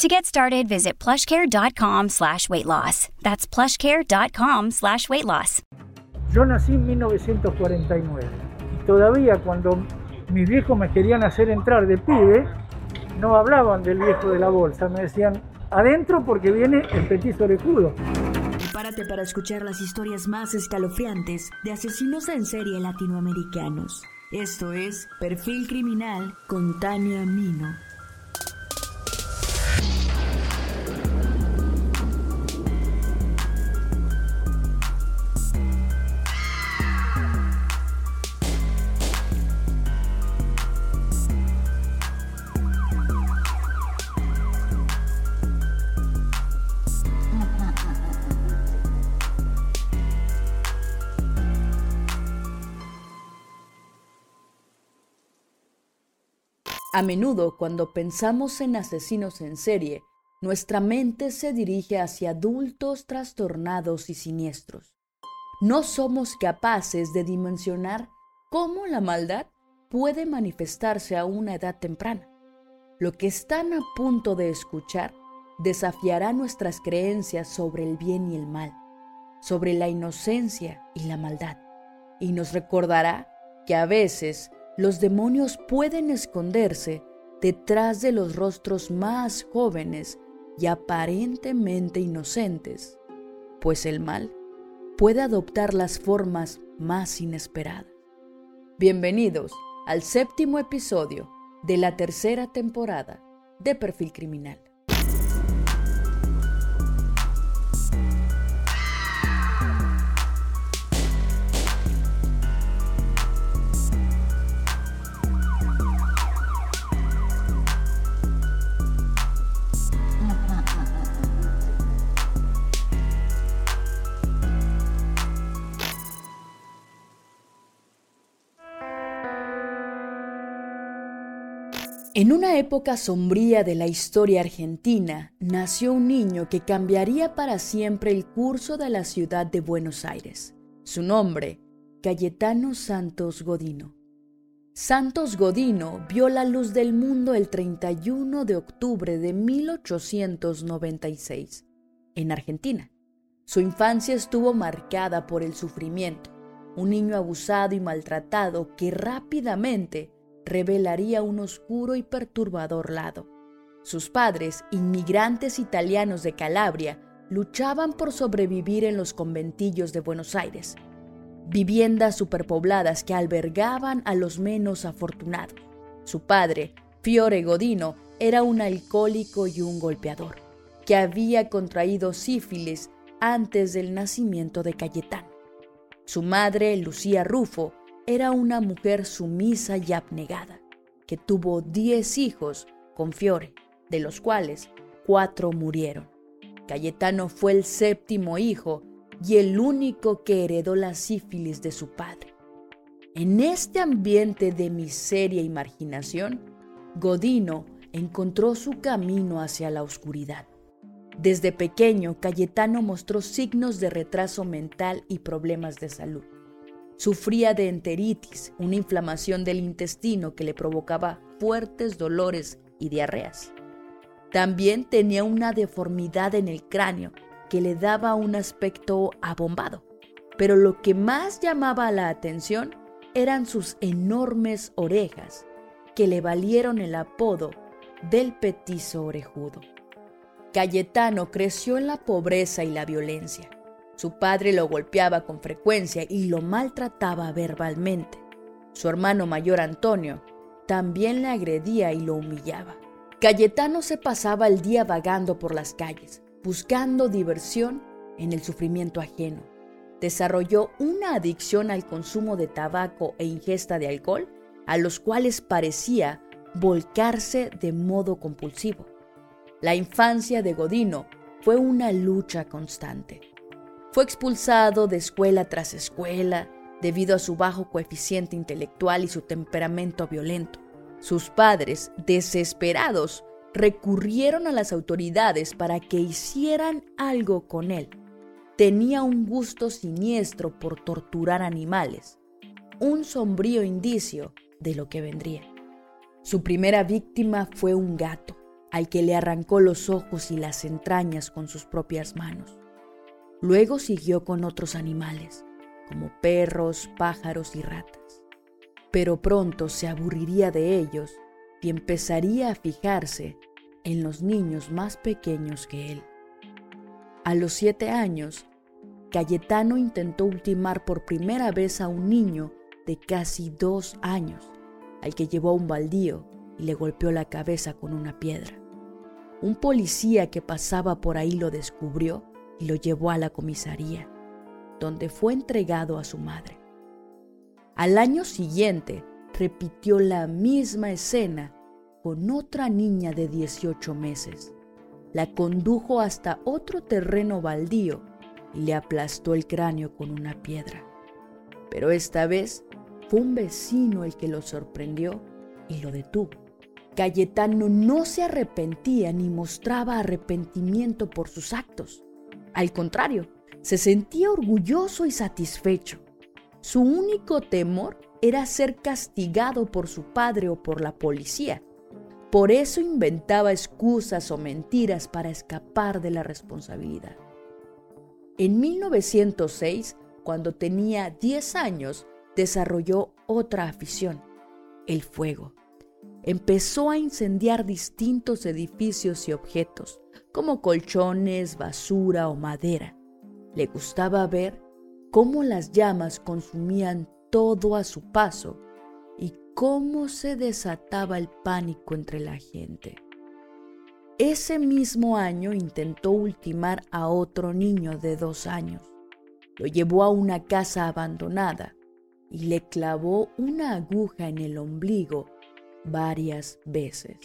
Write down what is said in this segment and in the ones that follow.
To get started, visit plushcare.com slash weight loss. That's plushcare.com slash weight loss. Yo nací en 1949 y todavía cuando mis viejos me querían hacer entrar de pibe, no hablaban del viejo de la bolsa, me decían adentro porque viene el petiso orejudo. Prepárate para escuchar las historias más escalofriantes de asesinos en serie latinoamericanos. Esto es Perfil Criminal con Tania Mino. A menudo cuando pensamos en asesinos en serie, nuestra mente se dirige hacia adultos trastornados y siniestros. No somos capaces de dimensionar cómo la maldad puede manifestarse a una edad temprana. Lo que están a punto de escuchar desafiará nuestras creencias sobre el bien y el mal, sobre la inocencia y la maldad, y nos recordará que a veces los demonios pueden esconderse detrás de los rostros más jóvenes y aparentemente inocentes, pues el mal puede adoptar las formas más inesperadas. Bienvenidos al séptimo episodio de la tercera temporada de Perfil Criminal. En una época sombría de la historia argentina, nació un niño que cambiaría para siempre el curso de la ciudad de Buenos Aires. Su nombre, Cayetano Santos Godino. Santos Godino vio la luz del mundo el 31 de octubre de 1896, en Argentina. Su infancia estuvo marcada por el sufrimiento, un niño abusado y maltratado que rápidamente revelaría un oscuro y perturbador lado. Sus padres, inmigrantes italianos de Calabria, luchaban por sobrevivir en los conventillos de Buenos Aires, viviendas superpobladas que albergaban a los menos afortunados. Su padre, Fiore Godino, era un alcohólico y un golpeador, que había contraído sífilis antes del nacimiento de Cayetano. Su madre, Lucía Rufo, era una mujer sumisa y abnegada, que tuvo diez hijos con Fiore, de los cuales cuatro murieron. Cayetano fue el séptimo hijo y el único que heredó la sífilis de su padre. En este ambiente de miseria y marginación, Godino encontró su camino hacia la oscuridad. Desde pequeño, Cayetano mostró signos de retraso mental y problemas de salud. Sufría de enteritis, una inflamación del intestino que le provocaba fuertes dolores y diarreas. También tenía una deformidad en el cráneo que le daba un aspecto abombado. Pero lo que más llamaba la atención eran sus enormes orejas, que le valieron el apodo del petizo orejudo. Cayetano creció en la pobreza y la violencia. Su padre lo golpeaba con frecuencia y lo maltrataba verbalmente. Su hermano mayor Antonio también le agredía y lo humillaba. Cayetano se pasaba el día vagando por las calles, buscando diversión en el sufrimiento ajeno. Desarrolló una adicción al consumo de tabaco e ingesta de alcohol, a los cuales parecía volcarse de modo compulsivo. La infancia de Godino fue una lucha constante. Fue expulsado de escuela tras escuela debido a su bajo coeficiente intelectual y su temperamento violento. Sus padres, desesperados, recurrieron a las autoridades para que hicieran algo con él. Tenía un gusto siniestro por torturar animales, un sombrío indicio de lo que vendría. Su primera víctima fue un gato, al que le arrancó los ojos y las entrañas con sus propias manos. Luego siguió con otros animales, como perros, pájaros y ratas. Pero pronto se aburriría de ellos y empezaría a fijarse en los niños más pequeños que él. A los siete años, Cayetano intentó ultimar por primera vez a un niño de casi dos años, al que llevó a un baldío y le golpeó la cabeza con una piedra. Un policía que pasaba por ahí lo descubrió y lo llevó a la comisaría, donde fue entregado a su madre. Al año siguiente repitió la misma escena con otra niña de 18 meses. La condujo hasta otro terreno baldío y le aplastó el cráneo con una piedra. Pero esta vez fue un vecino el que lo sorprendió y lo detuvo. Cayetano no se arrepentía ni mostraba arrepentimiento por sus actos. Al contrario, se sentía orgulloso y satisfecho. Su único temor era ser castigado por su padre o por la policía. Por eso inventaba excusas o mentiras para escapar de la responsabilidad. En 1906, cuando tenía 10 años, desarrolló otra afición, el fuego. Empezó a incendiar distintos edificios y objetos, como colchones, basura o madera. Le gustaba ver cómo las llamas consumían todo a su paso y cómo se desataba el pánico entre la gente. Ese mismo año intentó ultimar a otro niño de dos años. Lo llevó a una casa abandonada y le clavó una aguja en el ombligo varias veces.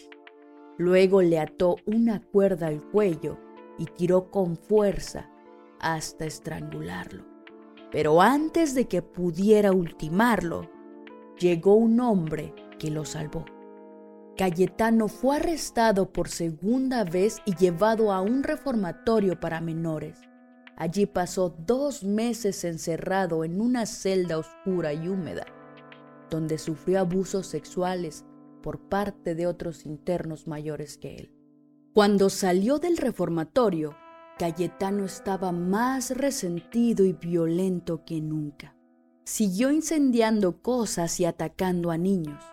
Luego le ató una cuerda al cuello y tiró con fuerza hasta estrangularlo. Pero antes de que pudiera ultimarlo, llegó un hombre que lo salvó. Cayetano fue arrestado por segunda vez y llevado a un reformatorio para menores. Allí pasó dos meses encerrado en una celda oscura y húmeda, donde sufrió abusos sexuales por parte de otros internos mayores que él. Cuando salió del reformatorio, Cayetano estaba más resentido y violento que nunca. Siguió incendiando cosas y atacando a niños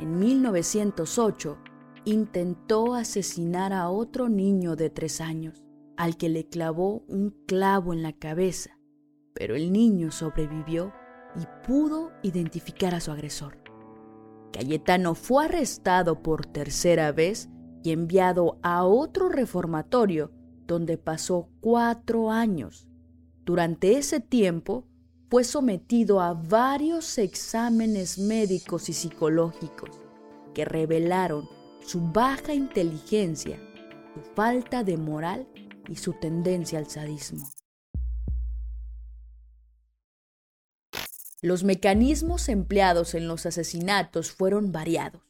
en 1908, intentó asesinar a otro niño de tres años, al que le clavó un clavo en la cabeza, pero el niño sobrevivió y pudo identificar a su agresor. Cayetano fue arrestado por tercera vez y enviado a otro reformatorio donde pasó cuatro años. Durante ese tiempo fue sometido a varios exámenes médicos y psicológicos que revelaron su baja inteligencia, su falta de moral y su tendencia al sadismo. Los mecanismos empleados en los asesinatos fueron variados.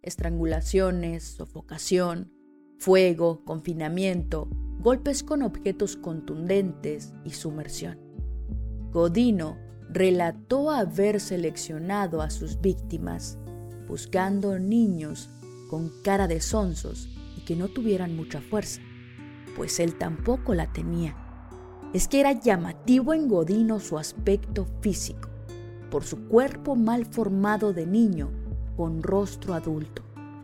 Estrangulaciones, sofocación, fuego, confinamiento, golpes con objetos contundentes y sumersión. Godino relató haber seleccionado a sus víctimas buscando niños con cara de sonsos y que no tuvieran mucha fuerza, pues él tampoco la tenía. Es que era llamativo en Godino su aspecto físico, por su cuerpo mal formado de niño con rostro adulto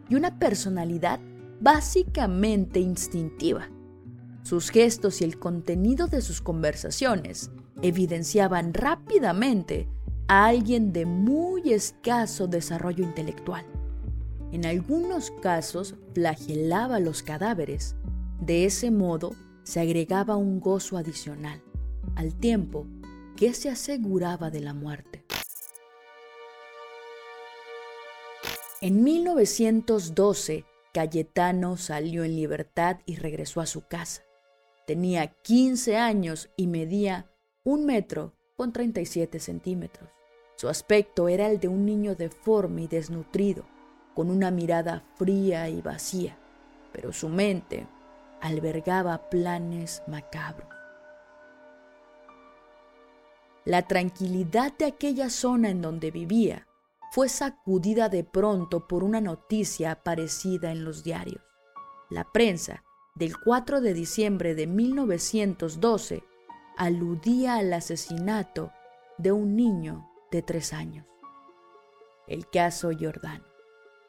y una personalidad básicamente instintiva. Sus gestos y el contenido de sus conversaciones evidenciaban rápidamente a alguien de muy escaso desarrollo intelectual. En algunos casos flagelaba los cadáveres. De ese modo se agregaba un gozo adicional, al tiempo que se aseguraba de la muerte. En 1912, Cayetano salió en libertad y regresó a su casa. Tenía 15 años y medía un metro con 37 centímetros. Su aspecto era el de un niño deforme y desnutrido, con una mirada fría y vacía, pero su mente albergaba planes macabros. La tranquilidad de aquella zona en donde vivía fue sacudida de pronto por una noticia aparecida en los diarios. La prensa del 4 de diciembre de 1912 aludía al asesinato de un niño de tres años. El caso Jordán.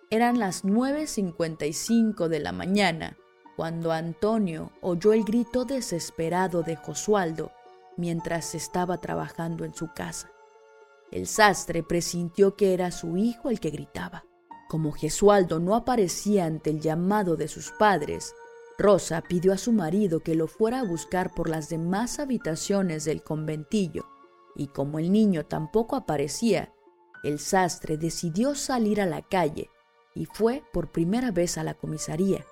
Eran las 9.55 de la mañana cuando Antonio oyó el grito desesperado de Josualdo mientras estaba trabajando en su casa. El sastre presintió que era su hijo el que gritaba. Como Gesualdo no aparecía ante el llamado de sus padres, Rosa pidió a su marido que lo fuera a buscar por las demás habitaciones del conventillo, y como el niño tampoco aparecía, el sastre decidió salir a la calle y fue por primera vez a la comisaría,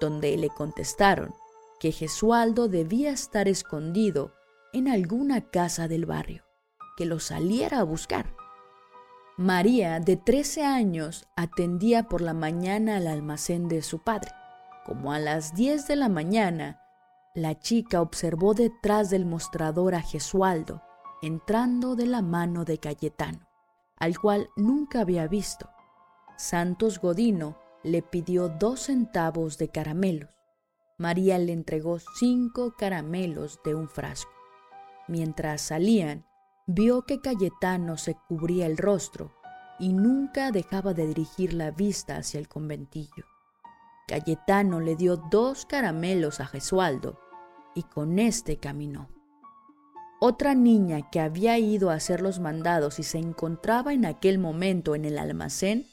donde le contestaron que Gesualdo debía estar escondido en alguna casa del barrio, que lo saliera a buscar. María, de 13 años, atendía por la mañana al almacén de su padre. Como a las 10 de la mañana, la chica observó detrás del mostrador a Gesualdo entrando de la mano de Cayetano, al cual nunca había visto. Santos Godino le pidió dos centavos de caramelos. María le entregó cinco caramelos de un frasco. Mientras salían, vio que Cayetano se cubría el rostro y nunca dejaba de dirigir la vista hacia el conventillo. Cayetano le dio dos caramelos a Gesualdo y con este caminó. Otra niña que había ido a hacer los mandados y se encontraba en aquel momento en el almacén,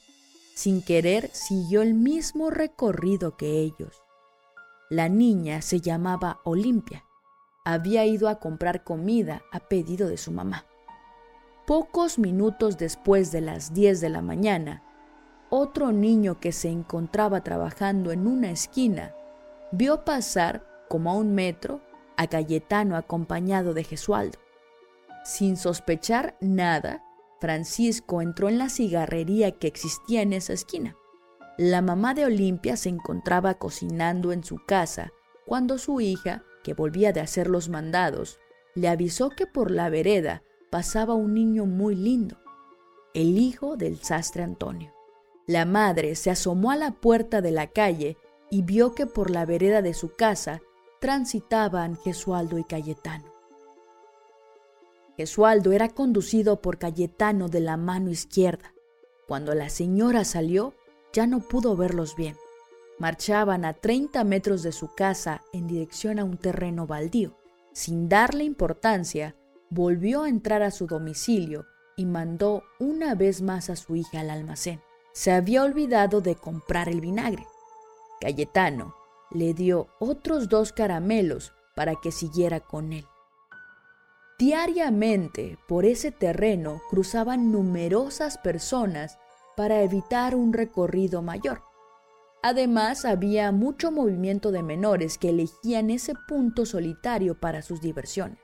sin querer siguió el mismo recorrido que ellos. La niña se llamaba Olimpia. Había ido a comprar comida a pedido de su mamá. Pocos minutos después de las 10 de la mañana, otro niño que se encontraba trabajando en una esquina vio pasar, como a un metro, a Cayetano acompañado de Gesualdo. Sin sospechar nada, Francisco entró en la cigarrería que existía en esa esquina. La mamá de Olimpia se encontraba cocinando en su casa cuando su hija, que volvía de hacer los mandados, le avisó que por la vereda pasaba un niño muy lindo, el hijo del sastre Antonio. La madre se asomó a la puerta de la calle y vio que por la vereda de su casa transitaban Gesualdo y Cayetano. Gesualdo era conducido por Cayetano de la mano izquierda. Cuando la señora salió, ya no pudo verlos bien. Marchaban a 30 metros de su casa en dirección a un terreno baldío. Sin darle importancia, volvió a entrar a su domicilio y mandó una vez más a su hija al almacén se había olvidado de comprar el vinagre. Cayetano le dio otros dos caramelos para que siguiera con él. Diariamente por ese terreno cruzaban numerosas personas para evitar un recorrido mayor. Además, había mucho movimiento de menores que elegían ese punto solitario para sus diversiones.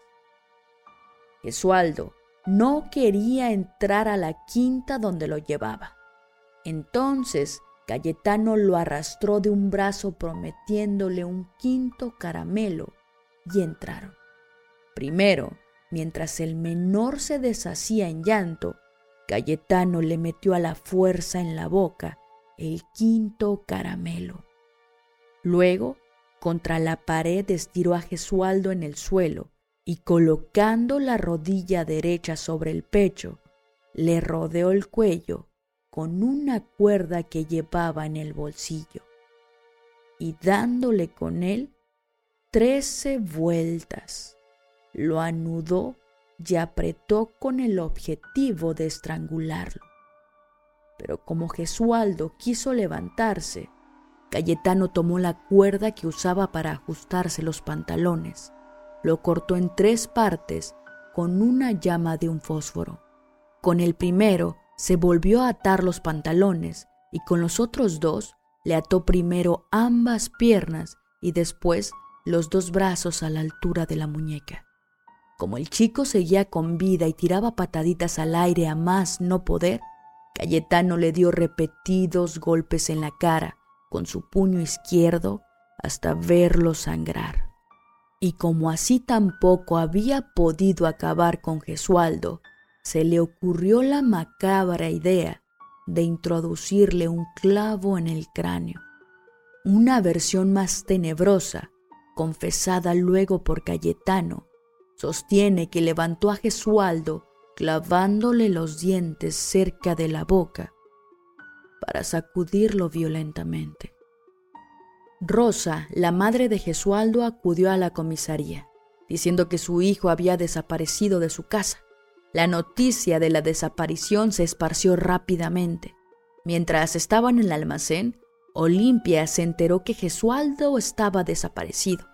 Gesualdo no quería entrar a la quinta donde lo llevaba. Entonces Cayetano lo arrastró de un brazo prometiéndole un quinto caramelo y entraron. Primero, mientras el menor se deshacía en llanto, Cayetano le metió a la fuerza en la boca el quinto caramelo. Luego, contra la pared estiró a Gesualdo en el suelo y colocando la rodilla derecha sobre el pecho, le rodeó el cuello con una cuerda que llevaba en el bolsillo y dándole con él trece vueltas. Lo anudó y apretó con el objetivo de estrangularlo. Pero como Gesualdo quiso levantarse, Cayetano tomó la cuerda que usaba para ajustarse los pantalones, lo cortó en tres partes con una llama de un fósforo. Con el primero se volvió a atar los pantalones y con los otros dos le ató primero ambas piernas y después los dos brazos a la altura de la muñeca. Como el chico seguía con vida y tiraba pataditas al aire a más no poder, Cayetano le dio repetidos golpes en la cara con su puño izquierdo hasta verlo sangrar. Y como así tampoco había podido acabar con Gesualdo, se le ocurrió la macabra idea de introducirle un clavo en el cráneo. Una versión más tenebrosa, confesada luego por Cayetano, sostiene que levantó a Gesualdo clavándole los dientes cerca de la boca para sacudirlo violentamente. Rosa, la madre de Gesualdo, acudió a la comisaría, diciendo que su hijo había desaparecido de su casa. La noticia de la desaparición se esparció rápidamente. Mientras estaba en el almacén, Olimpia se enteró que Gesualdo estaba desaparecido.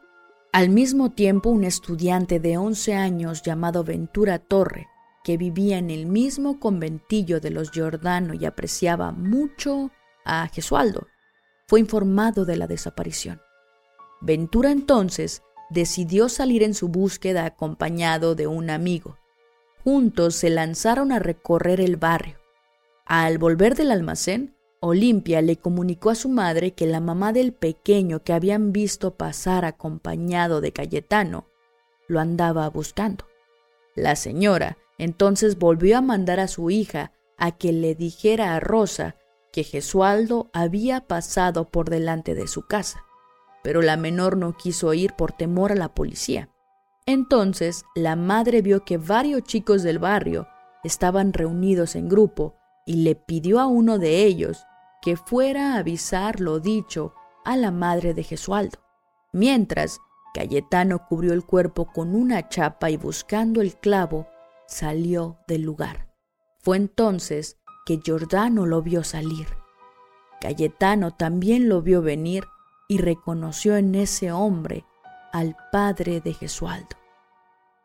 Al mismo tiempo, un estudiante de 11 años llamado Ventura Torre, que vivía en el mismo conventillo de los Giordano y apreciaba mucho a Gesualdo, fue informado de la desaparición. Ventura entonces decidió salir en su búsqueda acompañado de un amigo. Juntos se lanzaron a recorrer el barrio. Al volver del almacén, Olimpia le comunicó a su madre que la mamá del pequeño que habían visto pasar acompañado de Cayetano lo andaba buscando. La señora entonces volvió a mandar a su hija a que le dijera a Rosa que Gesualdo había pasado por delante de su casa, pero la menor no quiso ir por temor a la policía. Entonces la madre vio que varios chicos del barrio estaban reunidos en grupo y le pidió a uno de ellos que fuera a avisar lo dicho a la madre de Gesualdo. Mientras, Cayetano cubrió el cuerpo con una chapa y buscando el clavo, salió del lugar. Fue entonces que Giordano lo vio salir. Cayetano también lo vio venir y reconoció en ese hombre al padre de Gesualdo.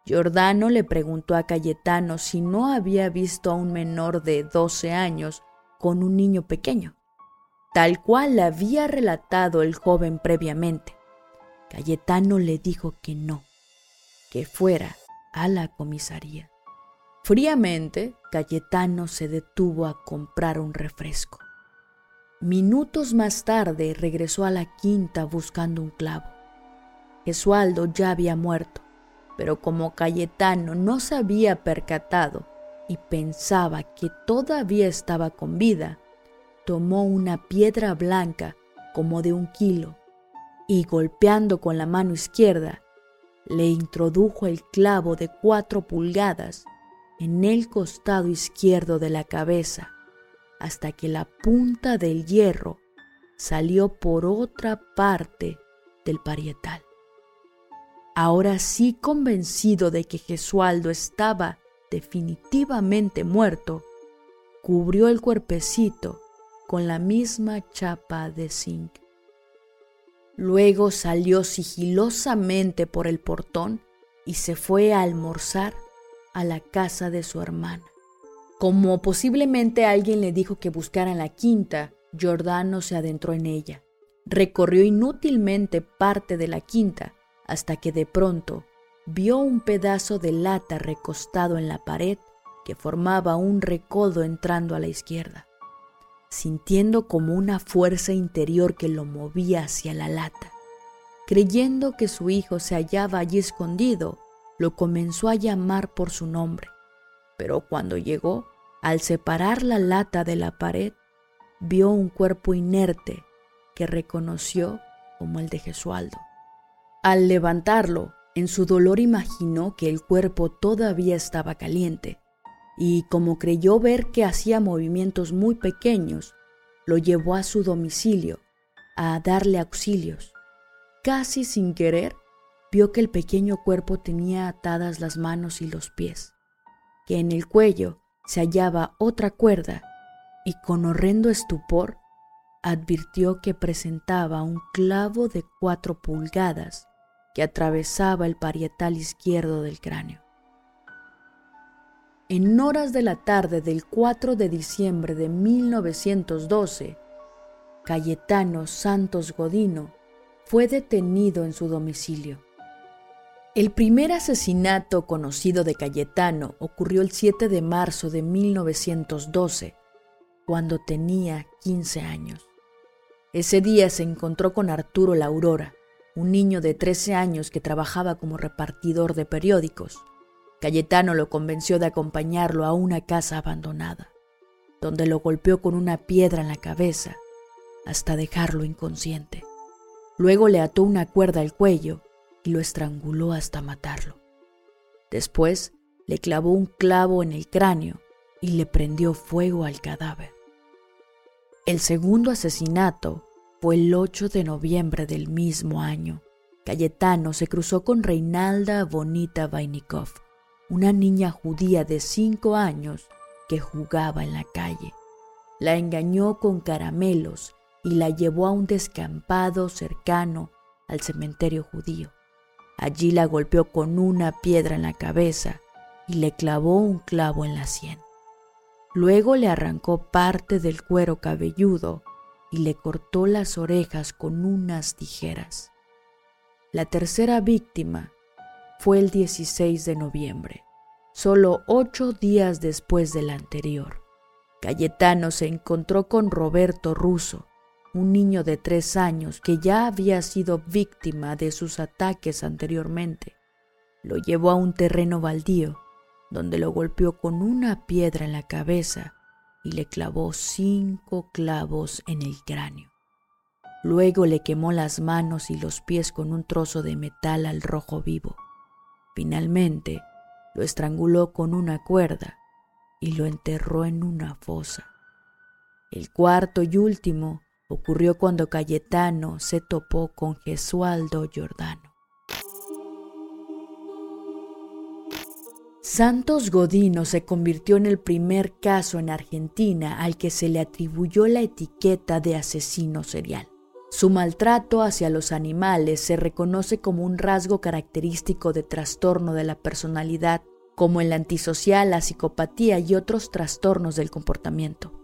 Giordano le preguntó a Cayetano si no había visto a un menor de 12 años con un niño pequeño, tal cual le había relatado el joven previamente. Cayetano le dijo que no, que fuera a la comisaría. Fríamente, Cayetano se detuvo a comprar un refresco. Minutos más tarde regresó a la quinta buscando un clavo. Gesualdo ya había muerto pero como Cayetano no se había percatado y pensaba que todavía estaba con vida, tomó una piedra blanca como de un kilo y golpeando con la mano izquierda, le introdujo el clavo de cuatro pulgadas en el costado izquierdo de la cabeza hasta que la punta del hierro salió por otra parte del parietal. Ahora sí convencido de que Gesualdo estaba definitivamente muerto, cubrió el cuerpecito con la misma chapa de zinc. Luego salió sigilosamente por el portón y se fue a almorzar a la casa de su hermana. Como posiblemente alguien le dijo que buscara en la quinta, Giordano se adentró en ella. Recorrió inútilmente parte de la quinta hasta que de pronto vio un pedazo de lata recostado en la pared que formaba un recodo entrando a la izquierda, sintiendo como una fuerza interior que lo movía hacia la lata. Creyendo que su hijo se hallaba allí escondido, lo comenzó a llamar por su nombre, pero cuando llegó, al separar la lata de la pared, vio un cuerpo inerte que reconoció como el de Gesualdo. Al levantarlo, en su dolor imaginó que el cuerpo todavía estaba caliente, y como creyó ver que hacía movimientos muy pequeños, lo llevó a su domicilio a darle auxilios. Casi sin querer, vio que el pequeño cuerpo tenía atadas las manos y los pies, que en el cuello se hallaba otra cuerda, y con horrendo estupor advirtió que presentaba un clavo de cuatro pulgadas que atravesaba el parietal izquierdo del cráneo. En horas de la tarde del 4 de diciembre de 1912, Cayetano Santos Godino fue detenido en su domicilio. El primer asesinato conocido de Cayetano ocurrió el 7 de marzo de 1912, cuando tenía 15 años. Ese día se encontró con Arturo La Aurora, un niño de 13 años que trabajaba como repartidor de periódicos. Cayetano lo convenció de acompañarlo a una casa abandonada, donde lo golpeó con una piedra en la cabeza hasta dejarlo inconsciente. Luego le ató una cuerda al cuello y lo estranguló hasta matarlo. Después le clavó un clavo en el cráneo y le prendió fuego al cadáver. El segundo asesinato fue el 8 de noviembre del mismo año. Cayetano se cruzó con Reinalda Bonita Vainikov, una niña judía de 5 años que jugaba en la calle. La engañó con caramelos y la llevó a un descampado cercano al cementerio judío. Allí la golpeó con una piedra en la cabeza y le clavó un clavo en la sien. Luego le arrancó parte del cuero cabelludo y le cortó las orejas con unas tijeras. La tercera víctima fue el 16 de noviembre, solo ocho días después de la anterior. Cayetano se encontró con Roberto Russo, un niño de tres años que ya había sido víctima de sus ataques anteriormente. Lo llevó a un terreno baldío donde lo golpeó con una piedra en la cabeza y le clavó cinco clavos en el cráneo. Luego le quemó las manos y los pies con un trozo de metal al rojo vivo. Finalmente lo estranguló con una cuerda y lo enterró en una fosa. El cuarto y último ocurrió cuando Cayetano se topó con Gesualdo Giordano. Santos Godino se convirtió en el primer caso en Argentina al que se le atribuyó la etiqueta de asesino serial. Su maltrato hacia los animales se reconoce como un rasgo característico de trastorno de la personalidad, como el antisocial, la psicopatía y otros trastornos del comportamiento.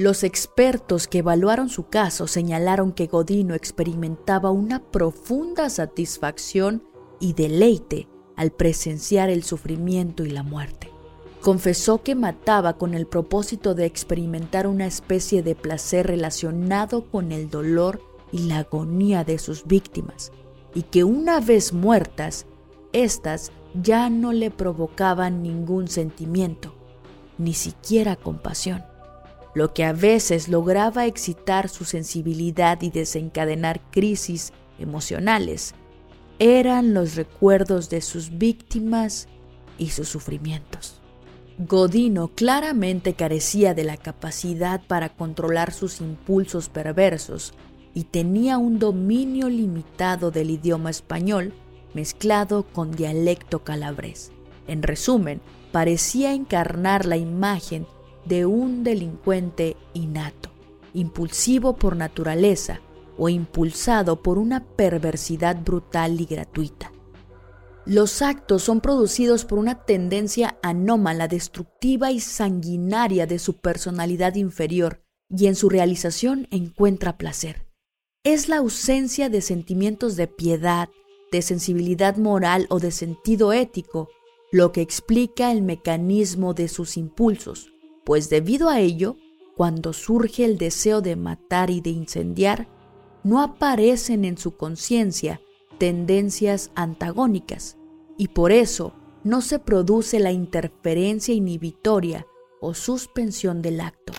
Los expertos que evaluaron su caso señalaron que Godino experimentaba una profunda satisfacción y deleite al presenciar el sufrimiento y la muerte. Confesó que mataba con el propósito de experimentar una especie de placer relacionado con el dolor y la agonía de sus víctimas, y que una vez muertas, éstas ya no le provocaban ningún sentimiento, ni siquiera compasión, lo que a veces lograba excitar su sensibilidad y desencadenar crisis emocionales eran los recuerdos de sus víctimas y sus sufrimientos. Godino claramente carecía de la capacidad para controlar sus impulsos perversos y tenía un dominio limitado del idioma español mezclado con dialecto calabrés. En resumen, parecía encarnar la imagen de un delincuente innato, impulsivo por naturaleza, o impulsado por una perversidad brutal y gratuita. Los actos son producidos por una tendencia anómala, destructiva y sanguinaria de su personalidad inferior, y en su realización encuentra placer. Es la ausencia de sentimientos de piedad, de sensibilidad moral o de sentido ético lo que explica el mecanismo de sus impulsos, pues debido a ello, cuando surge el deseo de matar y de incendiar, no aparecen en su conciencia tendencias antagónicas y por eso no se produce la interferencia inhibitoria o suspensión del acto.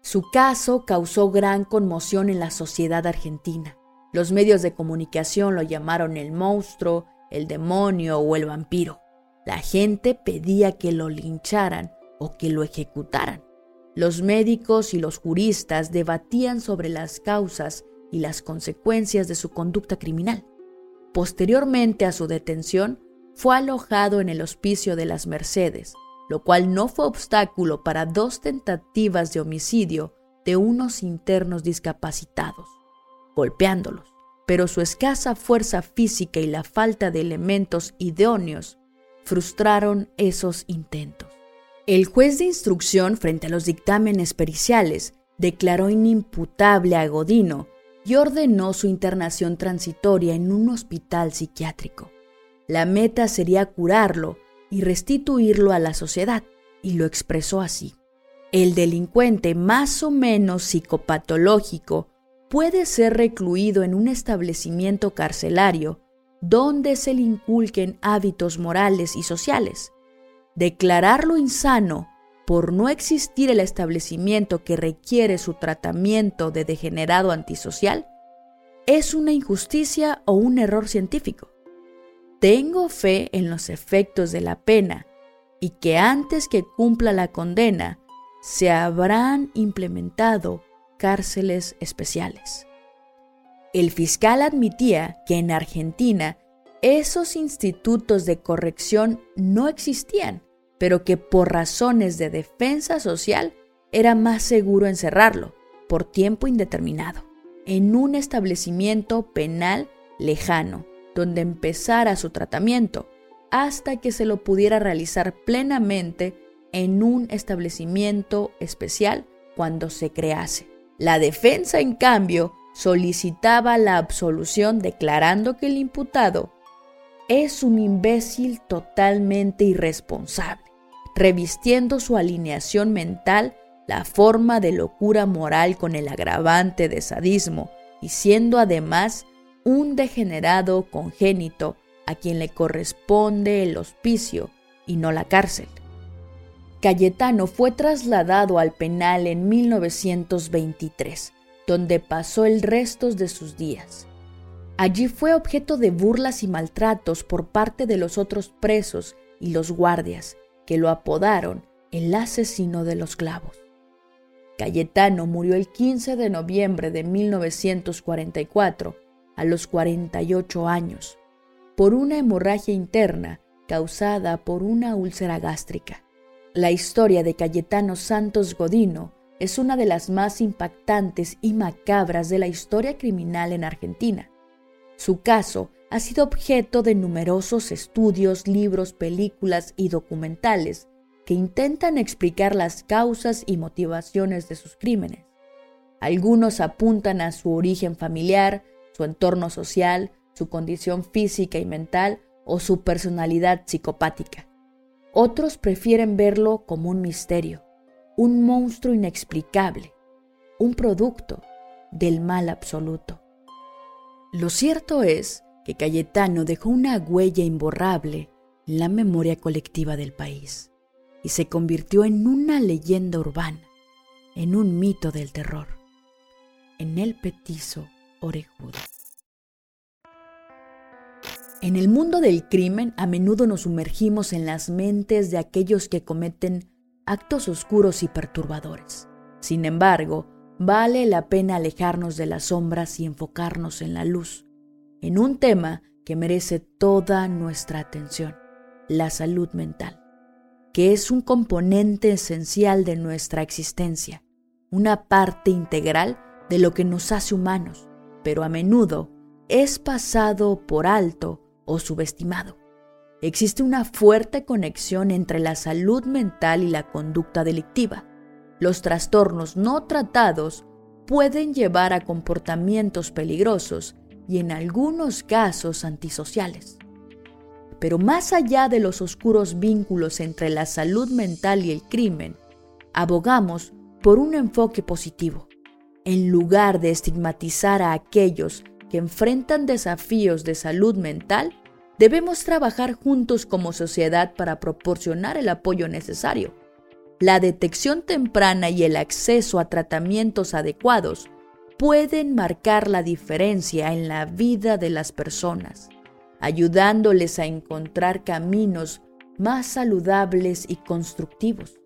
Su caso causó gran conmoción en la sociedad argentina. Los medios de comunicación lo llamaron el monstruo, el demonio o el vampiro. La gente pedía que lo lincharan o que lo ejecutaran. Los médicos y los juristas debatían sobre las causas y las consecuencias de su conducta criminal. Posteriormente a su detención, fue alojado en el hospicio de las Mercedes, lo cual no fue obstáculo para dos tentativas de homicidio de unos internos discapacitados, golpeándolos, pero su escasa fuerza física y la falta de elementos idóneos frustraron esos intentos. El juez de instrucción frente a los dictámenes periciales declaró inimputable a Godino y ordenó su internación transitoria en un hospital psiquiátrico. La meta sería curarlo y restituirlo a la sociedad, y lo expresó así. El delincuente más o menos psicopatológico puede ser recluido en un establecimiento carcelario donde se le inculquen hábitos morales y sociales. Declararlo insano por no existir el establecimiento que requiere su tratamiento de degenerado antisocial es una injusticia o un error científico. Tengo fe en los efectos de la pena y que antes que cumpla la condena se habrán implementado cárceles especiales. El fiscal admitía que en Argentina esos institutos de corrección no existían, pero que por razones de defensa social era más seguro encerrarlo por tiempo indeterminado en un establecimiento penal lejano, donde empezara su tratamiento, hasta que se lo pudiera realizar plenamente en un establecimiento especial cuando se crease. La defensa, en cambio, solicitaba la absolución declarando que el imputado es un imbécil totalmente irresponsable, revistiendo su alineación mental la forma de locura moral con el agravante de sadismo y siendo además un degenerado congénito a quien le corresponde el hospicio y no la cárcel. Cayetano fue trasladado al penal en 1923 donde pasó el resto de sus días. Allí fue objeto de burlas y maltratos por parte de los otros presos y los guardias, que lo apodaron el asesino de los clavos. Cayetano murió el 15 de noviembre de 1944, a los 48 años, por una hemorragia interna causada por una úlcera gástrica. La historia de Cayetano Santos Godino es una de las más impactantes y macabras de la historia criminal en Argentina. Su caso ha sido objeto de numerosos estudios, libros, películas y documentales que intentan explicar las causas y motivaciones de sus crímenes. Algunos apuntan a su origen familiar, su entorno social, su condición física y mental o su personalidad psicopática. Otros prefieren verlo como un misterio, un monstruo inexplicable, un producto del mal absoluto. Lo cierto es que Cayetano dejó una huella imborrable en la memoria colectiva del país y se convirtió en una leyenda urbana, en un mito del terror, en el petizo orejudo. En el mundo del crimen a menudo nos sumergimos en las mentes de aquellos que cometen actos oscuros y perturbadores. Sin embargo, vale la pena alejarnos de las sombras y enfocarnos en la luz, en un tema que merece toda nuestra atención, la salud mental, que es un componente esencial de nuestra existencia, una parte integral de lo que nos hace humanos, pero a menudo es pasado por alto o subestimado. Existe una fuerte conexión entre la salud mental y la conducta delictiva. Los trastornos no tratados pueden llevar a comportamientos peligrosos y en algunos casos antisociales. Pero más allá de los oscuros vínculos entre la salud mental y el crimen, abogamos por un enfoque positivo. En lugar de estigmatizar a aquellos que enfrentan desafíos de salud mental, Debemos trabajar juntos como sociedad para proporcionar el apoyo necesario. La detección temprana y el acceso a tratamientos adecuados pueden marcar la diferencia en la vida de las personas, ayudándoles a encontrar caminos más saludables y constructivos.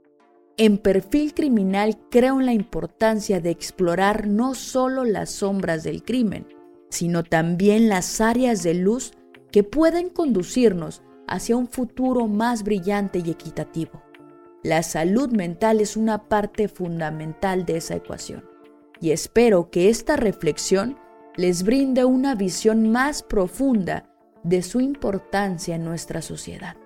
En perfil criminal creo en la importancia de explorar no solo las sombras del crimen, sino también las áreas de luz que pueden conducirnos hacia un futuro más brillante y equitativo. La salud mental es una parte fundamental de esa ecuación y espero que esta reflexión les brinde una visión más profunda de su importancia en nuestra sociedad.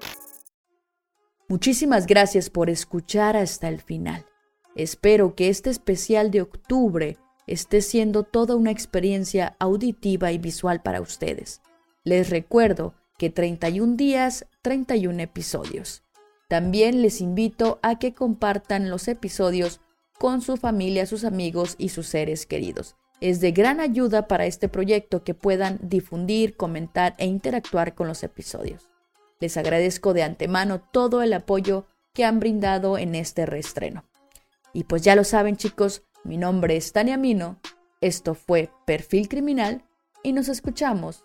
Muchísimas gracias por escuchar hasta el final. Espero que este especial de octubre esté siendo toda una experiencia auditiva y visual para ustedes. Les recuerdo que 31 días, 31 episodios. También les invito a que compartan los episodios con su familia, sus amigos y sus seres queridos. Es de gran ayuda para este proyecto que puedan difundir, comentar e interactuar con los episodios. Les agradezco de antemano todo el apoyo que han brindado en este reestreno. Y pues ya lo saben chicos, mi nombre es Tania Mino, esto fue Perfil Criminal y nos escuchamos